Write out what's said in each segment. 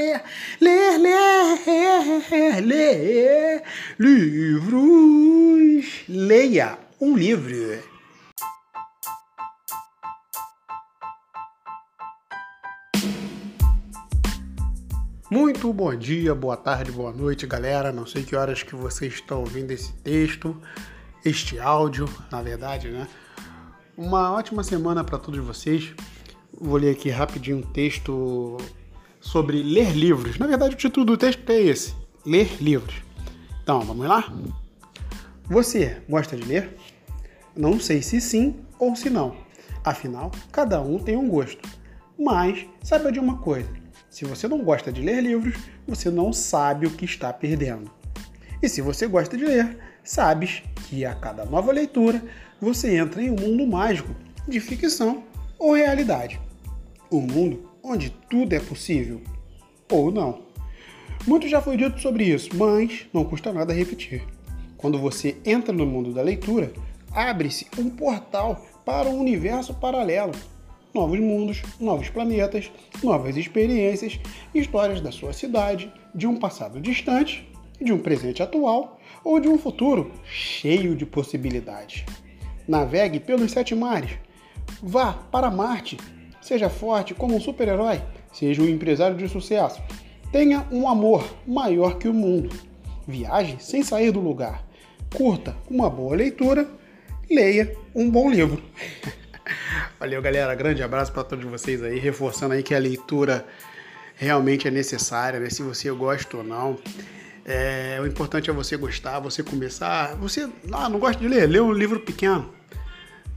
ler, ler, ler, ler livros. Leia um livro. Muito bom dia, boa tarde, boa noite, galera. Não sei que horas que vocês estão ouvindo esse texto, este áudio, na verdade, né? Uma ótima semana para todos vocês. Vou ler aqui rapidinho um texto sobre ler livros. Na verdade, o título do texto é esse: Ler livros. Então, vamos lá? Você gosta de ler? Não sei se sim ou se não. Afinal, cada um tem um gosto. Mas saiba de uma coisa: se você não gosta de ler livros, você não sabe o que está perdendo. E se você gosta de ler, sabes que a cada nova leitura você entra em um mundo mágico de ficção ou realidade. Um mundo onde tudo é possível ou não. Muito já foi dito sobre isso, mas não custa nada repetir. Quando você entra no mundo da leitura, abre-se um portal para um universo paralelo. Novos mundos, novos planetas, novas experiências, histórias da sua cidade, de um passado distante, de um presente atual ou de um futuro cheio de possibilidades. Navegue pelos sete mares. Vá para Marte. Seja forte como um super-herói. Seja um empresário de sucesso. Tenha um amor maior que o mundo. Viaje sem sair do lugar. Curta uma boa leitura. Leia um bom livro. Valeu, galera. Grande abraço para todos vocês aí. Reforçando aí que a leitura realmente é necessária, né? Se você gosta ou não. É, o importante é você gostar, você começar. Você ah, não gosta de ler? Lê um livro pequeno.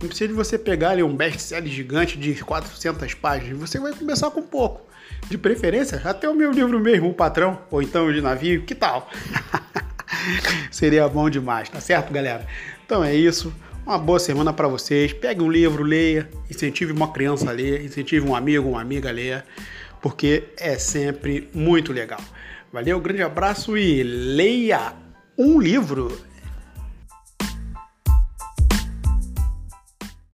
Não precisa de você pegar ali um best-seller gigante de 400 páginas. Você vai começar com pouco. De preferência, até o meu livro mesmo, O Patrão, ou então de navio, que tal? Seria bom demais, tá certo, galera? Então é isso. Uma boa semana para vocês. Pegue um livro, leia, incentive uma criança a ler, incentive um amigo, uma amiga a ler, porque é sempre muito legal. Valeu, grande abraço e leia um livro.